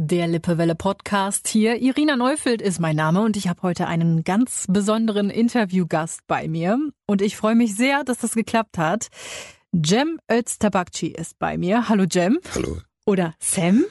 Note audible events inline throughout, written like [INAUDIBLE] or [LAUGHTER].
Der Lippewelle Podcast hier. Irina Neufeld ist mein Name und ich habe heute einen ganz besonderen Interviewgast bei mir. Und ich freue mich sehr, dass das geklappt hat. Jem Öztabakci ist bei mir. Hallo Jem. Hallo. Oder Sam.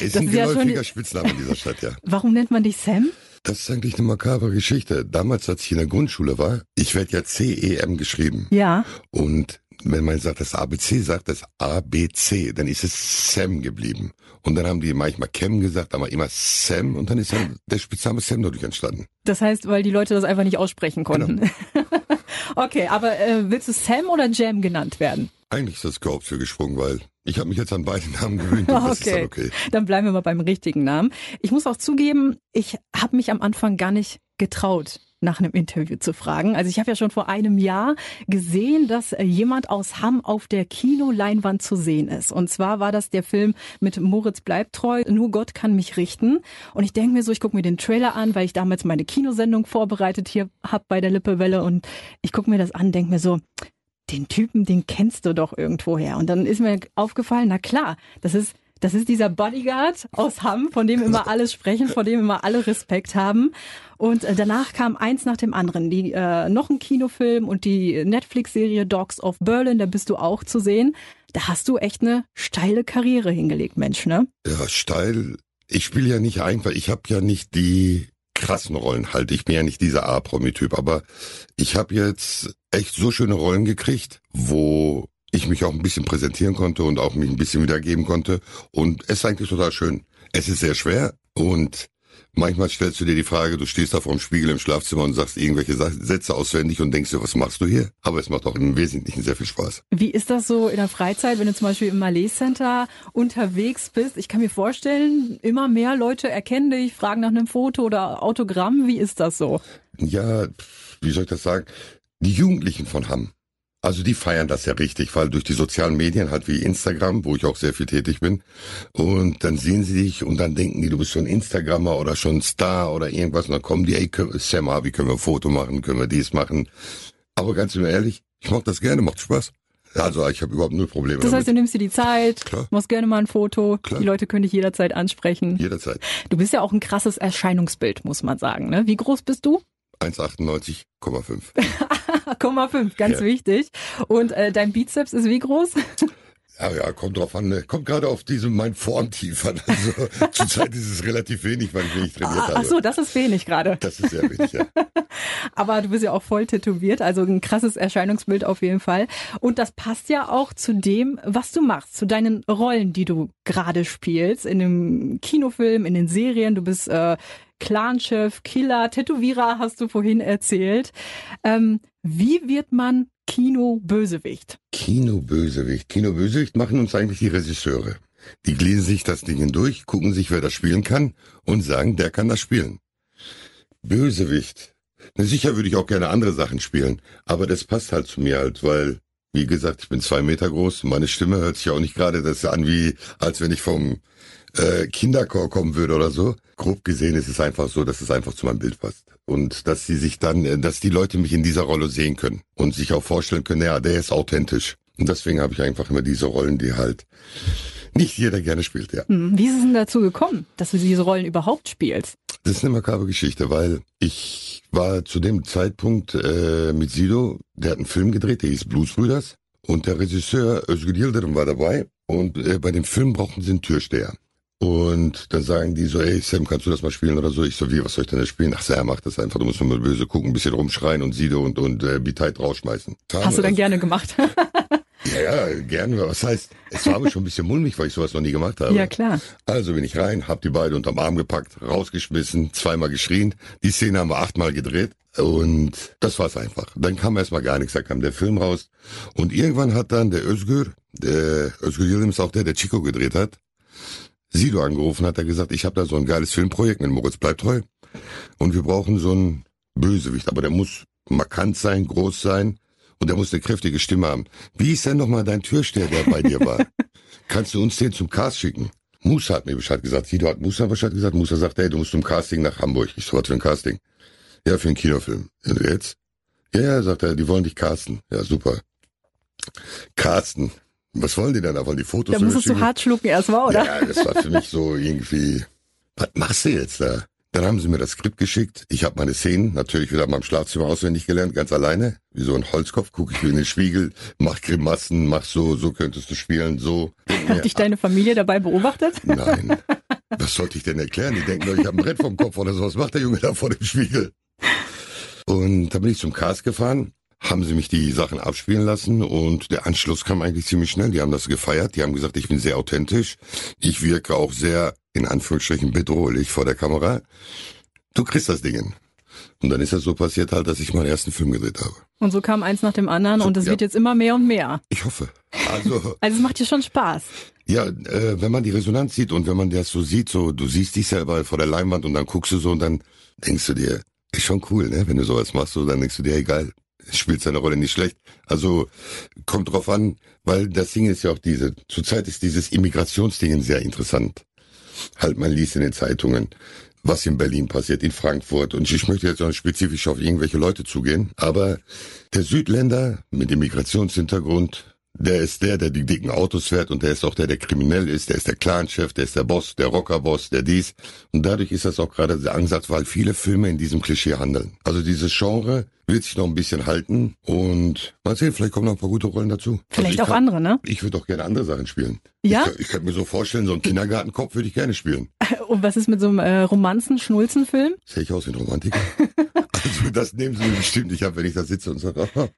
Ist ein geläufiger ja Spitzname in dieser Stadt, ja. Warum nennt man dich Sam? Das ist eigentlich eine makabre Geschichte. Damals, als ich in der Grundschule war, ich werde ja C-E-M geschrieben. Ja. Und wenn man sagt, das ABC sagt, das ABC, dann ist es Sam geblieben. Und dann haben die manchmal Cam gesagt, aber immer Sam und dann ist dann der Spitzname Sam dadurch entstanden. Das heißt, weil die Leute das einfach nicht aussprechen konnten. Genau. [LAUGHS] okay, aber äh, willst du Sam oder Jam genannt werden? Eigentlich ist das Korb für gesprungen, weil ich habe mich jetzt an beide Namen gewöhnt okay. das ist dann okay. Dann bleiben wir mal beim richtigen Namen. Ich muss auch zugeben, ich habe mich am Anfang gar nicht getraut, nach einem Interview zu fragen. Also ich habe ja schon vor einem Jahr gesehen, dass äh, jemand aus Hamm auf der Kinoleinwand zu sehen ist. Und zwar war das der Film mit Moritz bleibt treu, Nur Gott kann mich richten. Und ich denke mir so, ich gucke mir den Trailer an, weil ich damals meine Kinosendung vorbereitet hier hab bei der Lippewelle. Und ich gucke mir das an, denke mir so, den Typen, den kennst du doch irgendwoher. Und dann ist mir aufgefallen, na klar, das ist das ist dieser Bodyguard aus Hamm, von dem immer alle sprechen, vor dem immer alle Respekt haben. Und äh, danach kam eins nach dem anderen. Die, äh, noch ein Kinofilm und die Netflix-Serie Dogs of Berlin, da bist du auch zu sehen. Da hast du echt eine steile Karriere hingelegt, Mensch, ne? Ja, steil. Ich spiele ja nicht einfach, ich habe ja nicht die krassen Rollen halt. Ich bin ja nicht dieser A-Promi-Typ, aber ich habe jetzt echt so schöne Rollen gekriegt, wo ich mich auch ein bisschen präsentieren konnte und auch mich ein bisschen wiedergeben konnte. Und es ist eigentlich total schön. Es ist sehr schwer und manchmal stellst du dir die Frage, du stehst da vor dem Spiegel im Schlafzimmer und sagst irgendwelche Sätze auswendig und denkst dir, was machst du hier? Aber es macht auch im Wesentlichen sehr viel Spaß. Wie ist das so in der Freizeit, wenn du zum Beispiel im Malais Center unterwegs bist? Ich kann mir vorstellen, immer mehr Leute erkennen dich, fragen nach einem Foto oder Autogramm. Wie ist das so? Ja, wie soll ich das sagen? Die Jugendlichen von Hamm also die feiern das ja richtig, weil durch die sozialen Medien halt wie Instagram, wo ich auch sehr viel tätig bin, und dann sehen sie dich und dann denken die, du bist schon Instagrammer oder schon Star oder irgendwas und dann kommen die, ey, Sam, wie können wir ein Foto machen, können wir dies machen. Aber ganz ehrlich, ich mach das gerne, macht Spaß. Also ich habe überhaupt null Probleme. Das heißt, damit. du nimmst dir die Zeit, Klar. machst gerne mal ein Foto, Klar. die Leute können dich jederzeit ansprechen. Jederzeit. Du bist ja auch ein krasses Erscheinungsbild, muss man sagen. Ne? Wie groß bist du? 1,98,5. [LAUGHS] 1,5, ganz ja. wichtig. Und äh, dein Bizeps ist wie groß? Ja, ja, kommt drauf an. Ne? Kommt gerade auf diese mein Formtief an. Also [LAUGHS] zurzeit ist es relativ wenig, weil ich wenig trainiert ah, habe. Ach so, das ist wenig gerade. Das ist sehr wenig, ja. [LAUGHS] Aber du bist ja auch voll tätowiert, also ein krasses Erscheinungsbild auf jeden Fall. Und das passt ja auch zu dem, was du machst, zu deinen Rollen, die du gerade spielst, in dem Kinofilm, in den Serien. Du bist äh, Clanchef, Killer, Tätowierer, hast du vorhin erzählt. Ähm, wie wird man Kino-Bösewicht? Kino-Bösewicht. Kino-Bösewicht machen uns eigentlich die Regisseure. Die lesen sich das Ding hindurch, gucken sich, wer das spielen kann und sagen, der kann das spielen. Bösewicht. Na sicher würde ich auch gerne andere Sachen spielen, aber das passt halt zu mir halt, weil, wie gesagt, ich bin zwei Meter groß, meine Stimme hört sich auch nicht gerade das an wie, als wenn ich vom äh, Kinderchor kommen würde oder so. Grob gesehen ist es einfach so, dass es einfach zu meinem Bild passt. Und dass sie sich dann, äh, dass die Leute mich in dieser Rolle sehen können und sich auch vorstellen können, ja, der ist authentisch. Und deswegen habe ich einfach immer diese Rollen, die halt nicht jeder gerne spielt, ja. Hm, wie ist es denn dazu gekommen, dass du diese Rollen überhaupt spielst? Das ist eine makabre Geschichte, weil ich war zu dem Zeitpunkt äh, mit Sido, der hat einen Film gedreht, der hieß Bluesbrüders. Und der Regisseur Özgür Yildirim war dabei. Und äh, bei dem Film brauchten sie einen Türsteher. Und dann sagen die so, ey Sam, kannst du das mal spielen oder so? Ich so, wie, was soll ich denn da spielen? Ach Sam, mach das einfach, du musst nur mal böse gucken, ein bisschen rumschreien und Sido und, und äh, Biteit rausschmeißen. Hast du dann gerne gemacht? [LAUGHS] ja, ja, gerne. Was heißt, es war mir schon ein bisschen mulmig, weil ich sowas noch nie gemacht habe. Ja, klar. Also bin ich rein, hab die beiden unterm Arm gepackt, rausgeschmissen, zweimal geschrien. Die Szene haben wir achtmal gedreht. Und das war's einfach. Dann kam erstmal gar nichts, da kam der Film raus. Und irgendwann hat dann der Özgür, der Özgür ist auch der, der Chico gedreht hat, Sido angerufen, hat er gesagt, ich habe da so ein geiles Filmprojekt mit Moritz bleibt treu und wir brauchen so einen Bösewicht, aber der muss markant sein, groß sein und der muss eine kräftige Stimme haben. Wie ist denn nochmal dein Türsteher, der bei dir war? [LAUGHS] Kannst du uns den zum Cast schicken? Musa hat mir Bescheid gesagt. Sido hat Musa Bescheid gesagt. Musa sagt, hey, du musst zum Casting nach Hamburg. Ich so, was für ein Casting? Ja, für einen Kinofilm. Und jetzt? Ja, ja, sagt er, die wollen dich casten. Ja, super. Casten Was wollen die denn da? Wollen die Fotos? Da musstest du hart schlucken erstmal, oder? Ja, das war für mich so irgendwie, was machst du jetzt da? Dann haben sie mir das Skript geschickt. Ich habe meine Szenen natürlich wieder in meinem Schlafzimmer auswendig gelernt, ganz alleine. Wie so ein Holzkopf, gucke ich mir in den Spiegel, mach Grimassen, mach so, so könntest du spielen, so. Hat dich deine Familie dabei beobachtet? [LAUGHS] Nein. Was sollte ich denn erklären? Die denken ich habe ein Brett vom Kopf oder so. Was macht der Junge da vor dem Spiegel? Und da bin ich zum Cast gefahren, haben sie mich die Sachen abspielen lassen und der Anschluss kam eigentlich ziemlich schnell. Die haben das gefeiert, die haben gesagt, ich bin sehr authentisch. Ich wirke auch sehr, in Anführungsstrichen, bedrohlich vor der Kamera. Du kriegst das Ding. Und dann ist das so passiert halt, dass ich meinen ersten Film gedreht habe. Und so kam eins nach dem anderen So, und es ja. wird jetzt immer mehr und mehr. Ich hoffe. Also, [LAUGHS] Also es macht dir schon Spaß. ja, äh, wenn man die Resonanz sieht und wenn man das so sieht, so, du siehst dich selber vor der Leinwand und dann guckst du so und dann denkst du dir, ist schon cool, ne? Wenn du sowas machst, so, dann denkst du dir, egal, spielt seine Rolle nicht schlecht. Also, kommt drauf an, weil das Ding ist ja auch diese, zurzeit ist dieses Immigrationsding sehr interessant. Halt, man liest in den Zeitungen, was in Berlin passiert, in Frankfurt. Und ich möchte jetzt auch spezifisch auf irgendwelche Leute zugehen, aber der Südländer mit Immigrationshintergrund, der ist der, der die dicken Autos fährt und der ist auch der, der kriminell ist, der ist der Clanchef, der ist der Boss, der Rockerboss, der dies. Und dadurch ist das auch gerade der Ansatz, weil viele Filme in diesem Klischee handeln. Also dieses Genre wird sich noch ein bisschen halten und mal sehen, vielleicht kommen noch ein paar gute Rollen dazu. Vielleicht also auch kann, andere, ne? Ich würde auch gerne andere Sachen spielen. Ja? Ich, ich könnte mir so vorstellen, so einen Kindergartenkopf würde ich gerne spielen. [LAUGHS] Und was ist mit so einem äh, Romanzen-Schnulzen-Film? Sehe ich aus wie ein Romantiker? [LAUGHS] also das nehmen sie mir bestimmt nicht ab, wenn ich da sitze und sage, [LAUGHS] "Aha,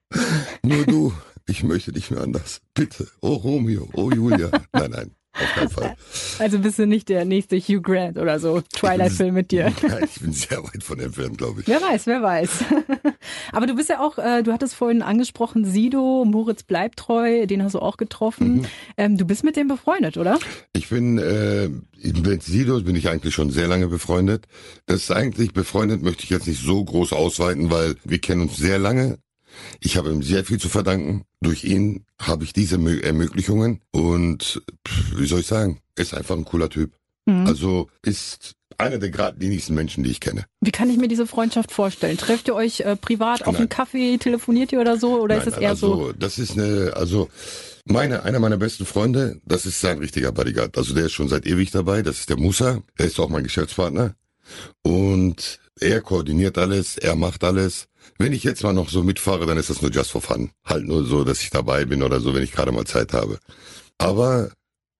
nur du, ich möchte nicht mehr anders. Bitte. Oh Romeo, oh Julia. [LAUGHS] Nein, nein, auf keinen Fall. Also bist du nicht der nächste Hugh Grant oder so Twilight-Film mit dir. [LAUGHS] Nein, ich bin sehr weit von entfernt, glaube ich. Wer weiß, wer weiß. [LAUGHS] Aber du bist ja auch, äh, du hattest vorhin angesprochen, Sido, Moritz bleibt treu, den hast du auch getroffen. Ähm, du bist mit dem befreundet, oder? Ich bin äh, mit Sido bin ich eigentlich schon sehr lange befreundet. Das ist eigentlich befreundet möchte ich jetzt nicht so groß ausweiten, weil wir kennen uns sehr lange. Ich habe ihm sehr viel zu verdanken. Durch ihn habe ich diese Mö Ermöglichungen und wie soll ich sagen, ist einfach ein cooler Typ. Mhm. Also ist einer der geradlinigsten Menschen, die ich kenne. Wie kann ich mir diese Freundschaft vorstellen? Trefft ihr euch äh, privat auf einen Kaffee, telefoniert ihr oder so? Oder Nein, ist es eher also, so? Das ist eine, also meine, einer meiner besten Freunde, das ist sein richtiger Bodyguard. Also der ist schon seit ewig dabei. Das ist der Musa. Er ist auch mein Geschäftspartner. Und er koordiniert alles, er macht alles. Wenn ich jetzt mal noch so mitfahre, dann ist das nur just for fun. Halt nur so, dass ich dabei bin oder so, wenn ich gerade mal Zeit habe. Aber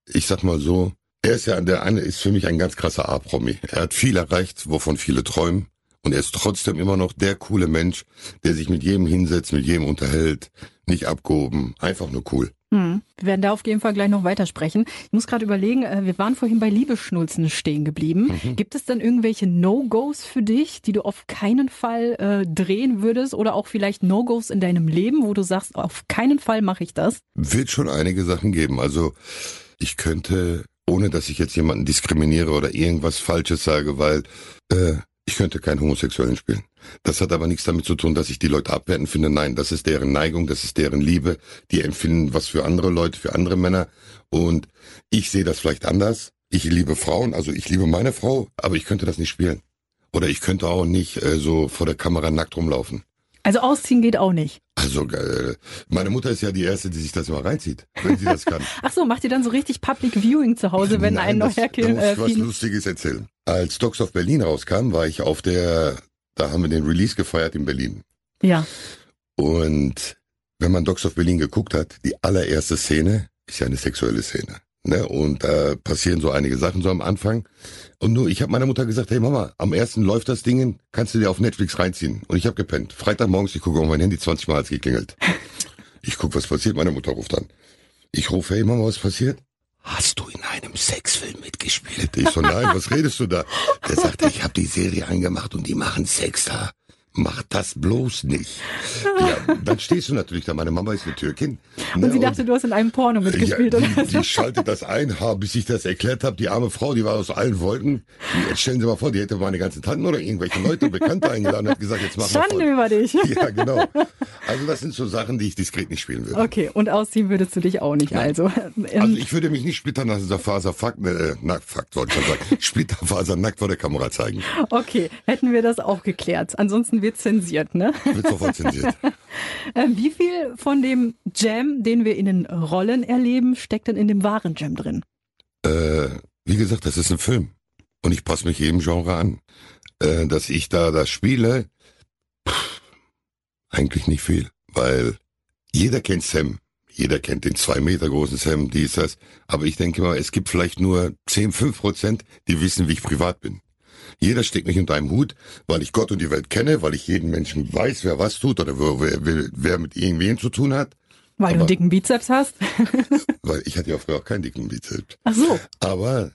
ich sag mal so, er ist ja der eine ist für mich ein ganz krasser A-Promi. Er hat viel erreicht, wovon viele träumen. Und er ist trotzdem immer noch der coole Mensch, der sich mit jedem hinsetzt, mit jedem unterhält, nicht abgehoben, einfach nur cool. Hm. Wir werden da auf jeden Fall gleich noch weitersprechen. Ich muss gerade überlegen, äh, wir waren vorhin bei Liebeschnulzen stehen geblieben. Mhm. Gibt es denn irgendwelche No-Gos für dich, die du auf keinen Fall äh, drehen würdest oder auch vielleicht No-Gos in deinem Leben, wo du sagst, auf keinen Fall mache ich das? Wird schon einige Sachen geben. Also ich könnte, ohne dass ich jetzt jemanden diskriminiere oder irgendwas Falsches sage, weil äh, ich könnte keinen Homosexuellen spielen. Das hat aber nichts damit zu tun, dass ich die Leute abwerten finde. Nein, das ist deren Neigung, das ist deren Liebe. Die empfinden was für andere Leute, für andere Männer. Und ich sehe das vielleicht anders. Ich liebe Frauen, also ich liebe meine Frau, aber ich könnte das nicht spielen. Oder ich könnte auch nicht äh, so vor der Kamera nackt rumlaufen. Also ausziehen geht auch nicht. Also äh, meine Mutter ist ja die erste, die sich das immer reinzieht, wenn sie das kann. Ach so, macht ihr dann so richtig Public Viewing zu Hause, wenn ein Nein, neuer das, da Film muss äh, ich was Film- Lustiges erzählen. Als Dogs of Berlin rauskam, war ich auf der, da haben wir den Release gefeiert in Berlin. Ja. Und wenn man Dogs of Berlin geguckt hat, die allererste Szene ist ja eine sexuelle Szene. Ne? Und da passieren so einige Sachen so am Anfang. Und nur, ich habe meiner Mutter gesagt, hey Mama, am ersten läuft das Ding, kannst du dir auf Netflix reinziehen. Und ich habe gepennt. Freitagmorgens, ich gucke auf mein Handy, 20 Mal hat's geklingelt. [LAUGHS] Ich guck, was passiert, meine Mutter ruft an. Ich rufe, hey Mama, was passiert? Hast du in einem Sexfilm mitgespielt? Ich so, nein, was [LAUGHS] redest du da? Der sagte, ich habe die Serie angemacht und die machen Sex da. Mach das bloß nicht. Ja, dann stehst du natürlich da. Meine Mama ist eine Türkin. Und ne, sie dachte, du hast in einem Porno mitgespielt, ja, oder? die, die schaltet das ein, bis ich das erklärt habe. Die arme Frau, die war aus allen Wolken. Die, jetzt stellen Sie mal vor, die hätte meine ganzen Tanten oder irgendwelche Leute, Bekannte eingeladen und hat gesagt, jetzt mach mal Schande voll. über dich. [LAUGHS] Ja, genau. Also das sind so Sachen, die ich diskret nicht spielen würde. Okay, und ausziehen würdest du dich auch nicht, also. Ähm, Also ich würde mich nicht splitterfaser Fakt, äh, nackt, Fakt wollte ich schon sagen, splitterfaser nackt vor der Kamera zeigen. Okay, hätten wir das auch geklärt. Ansonsten wird zensiert, ne? Wird sofort zensiert. [LAUGHS] Äh, Wie viel von dem Jam, den wir in den Rollen erleben, steckt denn in dem wahren Jam drin? Äh, wie gesagt, das ist ein Film. Und ich passe mich jedem Genre an. Äh, dass ich da das spiele, pff, eigentlich nicht viel. Weil jeder kennt Sam. Jeder kennt den zwei Meter großen Sam, dies, das. Aber ich denke mal, es gibt vielleicht nur 10, 5 Prozent, die wissen, wie ich privat bin. Jeder steckt nicht unter einem Hut, weil ich Gott und die Welt kenne, weil ich jeden Menschen weiß, wer was tut oder wer, wer, wer mit irgendwen zu tun hat. Weil du Aber- einen dicken Bizeps hast? [LAUGHS] Weil ich hatte ja früher auch keinen dicken Bizeps. Ach so. Aber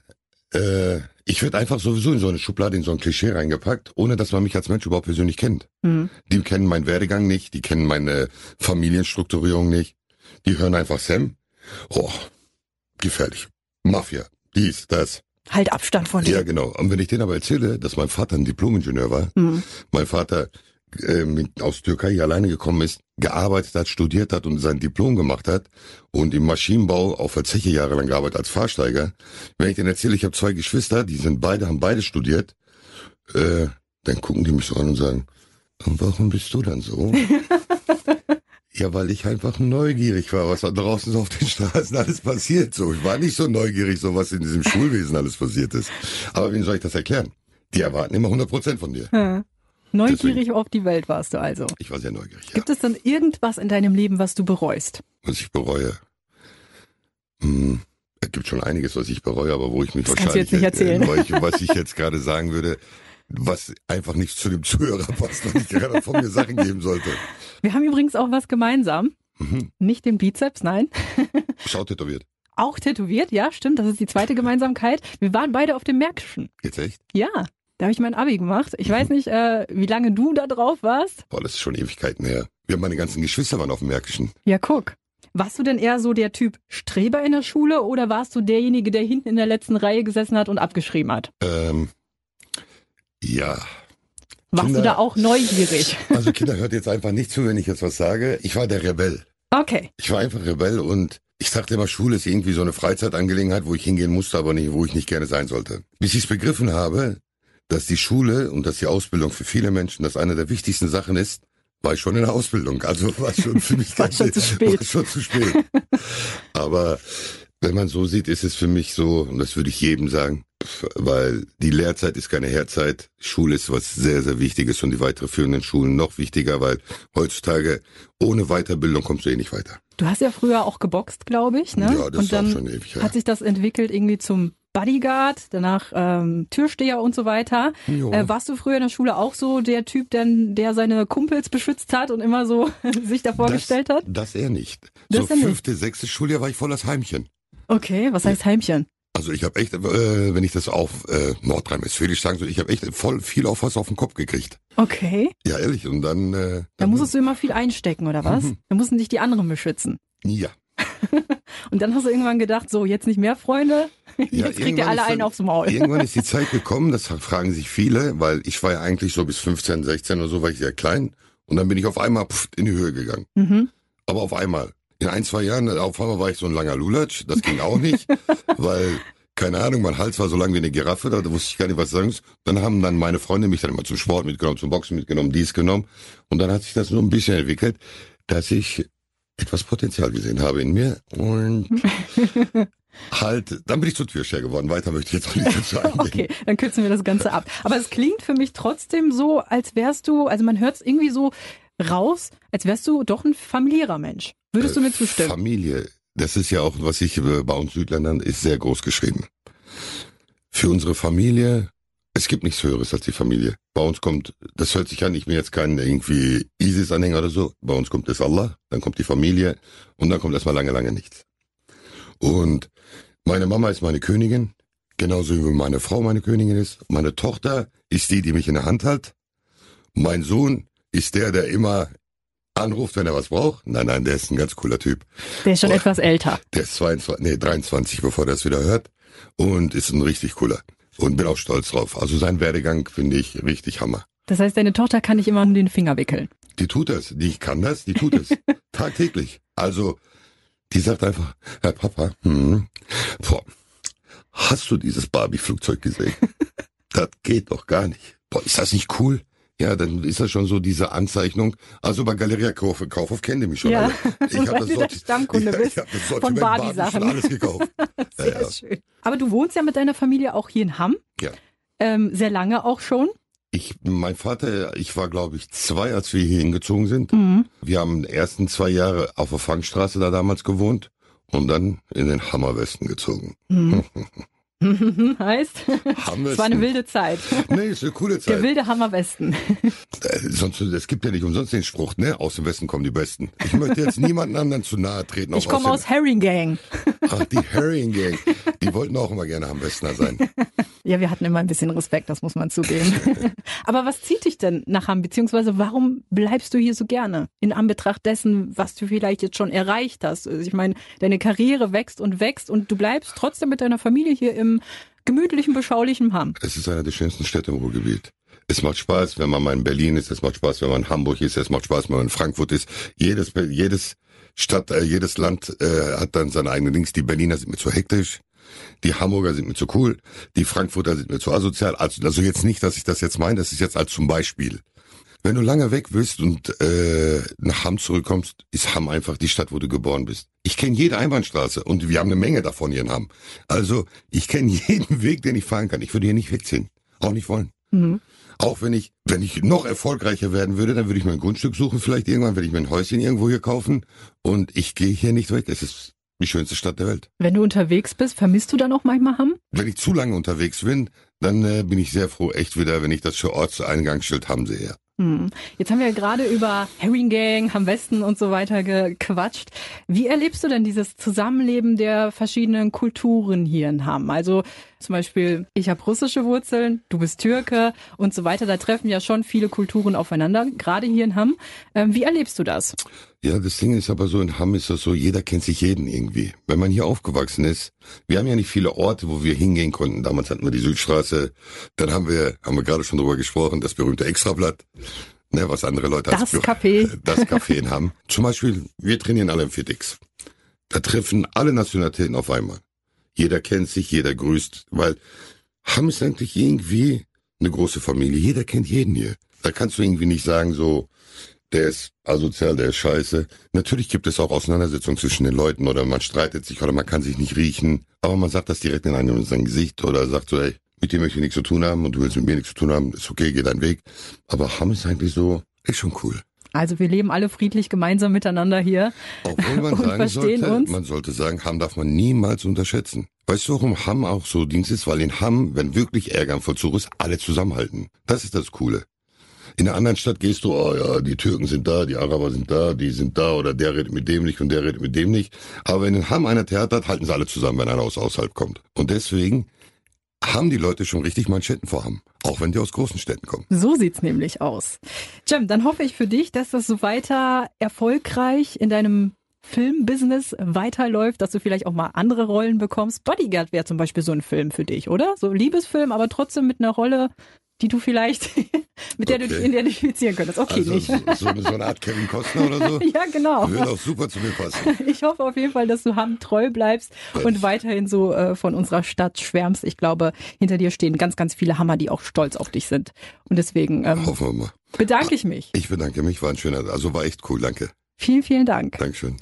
äh, ich werde einfach sowieso in so eine Schublade, in so ein Klischee reingepackt, ohne dass man mich als Mensch überhaupt persönlich kennt. Hm. Die kennen meinen Werdegang nicht, die kennen meine Familienstrukturierung nicht. Die hören einfach Sam. Oh, gefährlich. Mafia, dies, das. Halt Abstand von Ja, dir. genau. Und wenn ich denen aber erzähle, dass mein Vater ein Diplomingenieur war, Hm. mein Vater äh, mit, aus Türkei alleine gekommen ist, gearbeitet hat, studiert hat und sein Diplom gemacht hat und im Maschinenbau auf der Zeche jahrelang gearbeitet als Fahrsteiger. Wenn ich denen erzähle, ich habe zwei Geschwister, die sind beide, haben beide studiert, äh, dann gucken die mich so an und sagen, warum bist du dann so? [LAUGHS] ja, weil ich einfach neugierig war, was da draußen so auf den Straßen alles passiert. So, ich war nicht so neugierig, so was in diesem [LAUGHS] Schulwesen alles passiert ist. Aber wem soll ich das erklären? Die erwarten immer 100 Prozent von dir. Hm. Neugierig auf die Welt warst du also. Ich war sehr neugierig, ja. Gibt es dann irgendwas in deinem Leben, was du bereust? was ich bereue. Hm, es gibt schon einiges, was ich bereue, aber wo ich mich Das wahrscheinlich, jetzt nicht erzählen. Äh, weil ich, was ich [LAUGHS] jetzt gerade sagen würde, was einfach nicht zu dem Zuhörer passt, wenn ich gerade von mir Sachen geben sollte. Wir haben übrigens auch was gemeinsam. Mhm. Nicht den Bizeps, nein. [LAUGHS] Schau tätowiert. Auch tätowiert, ja, stimmt. Das ist die zweite Gemeinsamkeit. Wir waren beide auf dem Märkischen. Jetzt echt? Ja, da habe ich mein Abi gemacht. Ich weiß nicht, äh, wie lange du da drauf warst. Boah, das ist schon Ewigkeiten her. Wir haben meine ganzen Geschwister waren auf dem Märkischen. Ja, guck. Warst du denn eher so der Typ Streber in der Schule oder warst du derjenige, der hinten in der letzten Reihe gesessen hat und abgeschrieben hat? Ähm, ja, Warst Kinder- du da auch neugierig? [LAUGHS] also Kinder hört jetzt einfach nicht zu, wenn ich jetzt was sage. Ich war der Rebell. Okay. Ich war einfach Rebell und ich dachte immer, Schule ist irgendwie so eine Freizeitangelegenheit, wo ich hingehen musste, aber nicht, wo ich nicht gerne sein sollte. Bis ich es begriffen habe, dass die Schule und dass die Ausbildung für viele Menschen das eine der wichtigsten Sachen ist, war ich schon in der Ausbildung. Also war es schon für [LAUGHS] mich War ganz- schon zu spät. War schon zu spät. aber wenn man so sieht, ist es für mich so, und das würde ich jedem sagen, weil die Lehrzeit ist keine Herzeit. Schule ist was sehr, sehr Wichtiges und die weiterführenden Schulen noch wichtiger, weil heutzutage ohne Weiterbildung kommst du eh nicht weiter. Du hast ja früher auch geboxt, glaube ich, ne? Ja, das und ist dann schon ewig her. hat sich das entwickelt irgendwie zum Bodyguard, danach ähm, Türsteher und so weiter. Äh, warst du früher in der Schule auch so der Typ, denn, der seine Kumpels beschützt hat und immer so [LAUGHS] sich davor gestellt hat? Das er nicht. Das so nicht. fünfte, sechste Schuljahr war ich voll das Heimchen. Okay, was heißt Heimchen? Also ich habe echt, äh, wenn ich das auf äh, Nordrhein-Westfälisch sagen soll, ich habe echt voll viel auf was auf den Kopf gekriegt. Okay, Ja, ehrlich. Und dann... Äh, da dann musstest du immer viel einstecken, oder was? Mhm. Da mussten dich die anderen beschützen. Ja. [LAUGHS] Und dann hast du irgendwann gedacht, so, jetzt nicht mehr Freunde, Ja, jetzt kriegt ihr alle ist einen dann- aufs Maul. Irgendwann ist die [LAUGHS] Zeit gekommen, das fragen sich viele, weil ich war ja eigentlich so bis 15, 16 oder so, war ich sehr klein. Und dann bin ich auf einmal pff, in die Höhe gegangen. Mhm. Aber auf einmal. In ein, zwei Jahren, auf einmal war ich so ein langer Lulatsch. Das ging auch nicht, [LAUGHS] weil, keine Ahnung, mein Hals war so lang wie eine Giraffe, da wusste ich gar nicht, was sagen soll. Dann haben dann meine Freunde mich dann immer zum Sport mitgenommen, zum Boxen mitgenommen, dies genommen. Und dann hat sich das so ein bisschen entwickelt, dass ich etwas Potenzial gesehen habe in mir. Und [LAUGHS] halt, dann bin ich zur Türsteher geworden. Weiter möchte ich jetzt auch nicht dazu [LAUGHS] eingehen. Okay, dann kürzen wir das Ganze ab. Aber es klingt für mich trotzdem so, als wärst du, also man hört es irgendwie so raus, als wärst du doch ein familiärer Mensch. Würdest du mir zustimmen? Familie, das ist ja auch, was ich äh, bei uns Südländern ist sehr groß geschrieben. Für unsere Familie, es gibt nichts Höheres als die Familie. Bei uns kommt, das hört sich an, ich bin jetzt kein irgendwie ISIS-Anhänger oder so. Bei uns kommt es Allah, dann kommt die Familie und dann kommt erstmal lange, lange nichts. Und meine Mama ist meine Königin, genauso wie meine Frau meine Königin ist. Meine Tochter ist die, die mich in der Hand hat. Mein Sohn ist der, der immer anruft, wenn er was braucht. Nein, nein, der ist ein ganz cooler Typ. Der ist schon Boah. etwas älter. Der ist 22, nee, 23, bevor er es wieder hört. Und ist ein richtig cooler. Und bin auch stolz drauf. Also sein Werdegang finde ich richtig Hammer. Das heißt, deine Tochter kann dich immer um den Finger wickeln. Die tut das. Die kann das, die tut es. [LAUGHS] Tagtäglich. Also, die sagt einfach, Herr Papa, hm, boah, hast du dieses Barbie-Flugzeug gesehen? [LAUGHS] das geht doch gar nicht. Boah, ist das nicht cool? Ja, dann ist das schon so diese Anzeichnung. Also bei Galeria Kaufhof, Kaufhof kennt ihr mich schon. Ja, alle. [LAUGHS] Ich habe das, Sorti Stammkunde ja, bist ich hab das von Sortiment Barbie Barbie-Sachen. alles gekauft. [LAUGHS] Sehr ja, ja. schön. Aber du wohnst ja mit deiner Familie auch hier in Hamm. Ja. Ähm, sehr lange auch schon. Ich, mein Vater, ich war glaube ich zwei, als wir hier hingezogen sind. Mhm. Wir haben die ersten zwei Jahre auf der Fangstraße da damals gewohnt und dann in den Hammerwesten gezogen. Mhm. [LAUGHS] [LAUGHS] heißt, es war eine wilde Zeit. [LAUGHS] Nee, ist eine coole Der Zeit. wilde Hammerwesten. Äh, Sonst, es gibt ja nicht umsonst den Spruch, ne? Aus dem Westen kommen die Besten. Ich möchte jetzt niemanden anderen zu nahe treten. Ich komme den- aus Herring Gang. Ach, die Herring Gang. Die wollten auch immer gerne am Westner sein. [LAUGHS] Ja, wir hatten immer ein bisschen Respekt, das muss man zugeben. [LAUGHS] Aber was zieht dich denn nach Hamm, beziehungsweise warum bleibst du hier so gerne? In Anbetracht dessen, was du vielleicht jetzt schon erreicht hast. Also ich meine, deine Karriere wächst und wächst und du bleibst trotzdem mit deiner Familie hier im gemütlichen, beschaulichen Hamm. Es ist einer der schönsten Städte im Ruhrgebiet. Es macht Spaß, wenn man mal in Berlin ist. Es macht Spaß, wenn man in Hamburg ist. Es macht Spaß, wenn man in Frankfurt ist. Jedes, jedes Stadt, äh, jedes Land äh, hat dann seine eigenen Dings. Die Berliner sind mir zu hektisch. Die Hamburger sind mir zu cool. Die Frankfurter sind mir zu asozial. Also, also jetzt nicht, dass ich das jetzt meine. Das ist jetzt als zum Beispiel. Wenn du lange weg bist und äh, nach Hamm zurückkommst, ist Hamm einfach die Stadt, wo du geboren bist. Ich kenne jede Einbahnstraße und wir haben eine Menge davon hier in Hamm. Also ich kenne [LAUGHS] jeden Weg, den ich fahren kann. Ich würde hier nicht wegziehen. Auch nicht wollen. Mhm. Auch wenn ich, wenn ich noch erfolgreicher werden würde, dann würde ich mir ein Grundstück suchen, vielleicht irgendwann würde ich mir ein Häuschen irgendwo hier kaufen und ich gehe hier nicht weg. Es ist die schönste Stadt der Welt. Wenn du unterwegs bist, vermisst du dann auch manchmal Hamm? Wenn ich zu lange unterwegs bin, dann äh, bin ich sehr froh, echt wieder, wenn ich das für Ortseingangsschild haben sehe. Hm. Jetzt haben wir ja gerade über Herring Gang, Hamm Westen und so weiter gequatscht. Wie erlebst du denn dieses Zusammenleben der verschiedenen Kulturen hier in Hamm? Also zum Beispiel, ich habe russische Wurzeln, du bist Türke und so weiter. Da treffen ja schon viele Kulturen aufeinander, gerade hier in Hamm. Ähm, wie erlebst du das? Ja, das Ding ist aber so, in Hamm ist das so, jeder kennt sich jeden irgendwie. Wenn man hier aufgewachsen ist, wir haben ja nicht viele Orte, wo wir hingehen konnten. Damals hatten wir die Südstraße, dann haben wir, haben wir gerade schon drüber gesprochen, das berühmte Extrablatt, ne, was andere Leute Das als Café. [LAUGHS] das Café in Hamm. Zum Beispiel, wir trainieren alle im Fitix. Da treffen alle Nationalitäten auf einmal. Jeder kennt sich, jeder grüßt, weil Hamm ist eigentlich irgendwie eine große Familie. Jeder kennt jeden hier. Da kannst du irgendwie nicht sagen so, der ist asozial, der ist scheiße. Natürlich gibt es auch Auseinandersetzungen zwischen den Leuten oder man streitet sich oder man kann sich nicht riechen. Aber man sagt das direkt in einem in sein Gesicht oder sagt so, ey, mit dir möchte ich nichts zu tun haben und du willst mit mir nichts zu tun haben, ist okay, geh deinen Weg. Aber Hamm ist eigentlich so, ist schon cool. Also wir leben alle friedlich gemeinsam miteinander hier. Obwohl man [LAUGHS] Und sagen verstehen sollte, uns. man sollte sagen, Hamm darf man niemals unterschätzen. Weißt du, warum Hamm auch so Dienst ist? Weil in Hamm, wenn wirklich Ärger im Vollzug ist, alle zusammenhalten. Das ist das Coole. In einer anderen Stadt gehst du, oh ja, die Türken sind da, die Araber sind da, die sind da oder der redet mit dem nicht und der redet mit dem nicht. Aber wenn in Hamm einer Theater hat, halten sie alle zusammen, wenn einer aus außerhalb kommt. Und deswegen haben die Leute schon richtig Manschetten vor Hamm. Auch wenn die aus großen Städten kommen. So sieht's nämlich aus. Jem, dann hoffe ich für dich, dass das so weiter erfolgreich in deinem Filmbusiness weiterläuft, dass du vielleicht auch mal andere Rollen bekommst. Bodyguard wäre zum Beispiel so ein Film für dich, oder? So ein Liebesfilm, aber trotzdem mit einer Rolle, die du vielleicht, [LAUGHS] mit der du dich Okay. identifizieren könntest. Okay, Also nicht. so, so, eine Art Kevin Costner oder so. [LAUGHS] ja, genau. Würde auch super zu mir passen. [LAUGHS] Ich hoffe auf jeden Fall, dass du Hamm treu bleibst und weiterhin so äh, von unserer Stadt schwärmst. Ich glaube, hinter dir stehen ganz, ganz viele Hammer, die auch stolz auf dich sind. Und deswegen ähm, Hoffen wir mal. bedanke ich mich. Ich bedanke mich, war ein schöner, also war echt cool, danke. Vielen, vielen Dank. Dankeschön.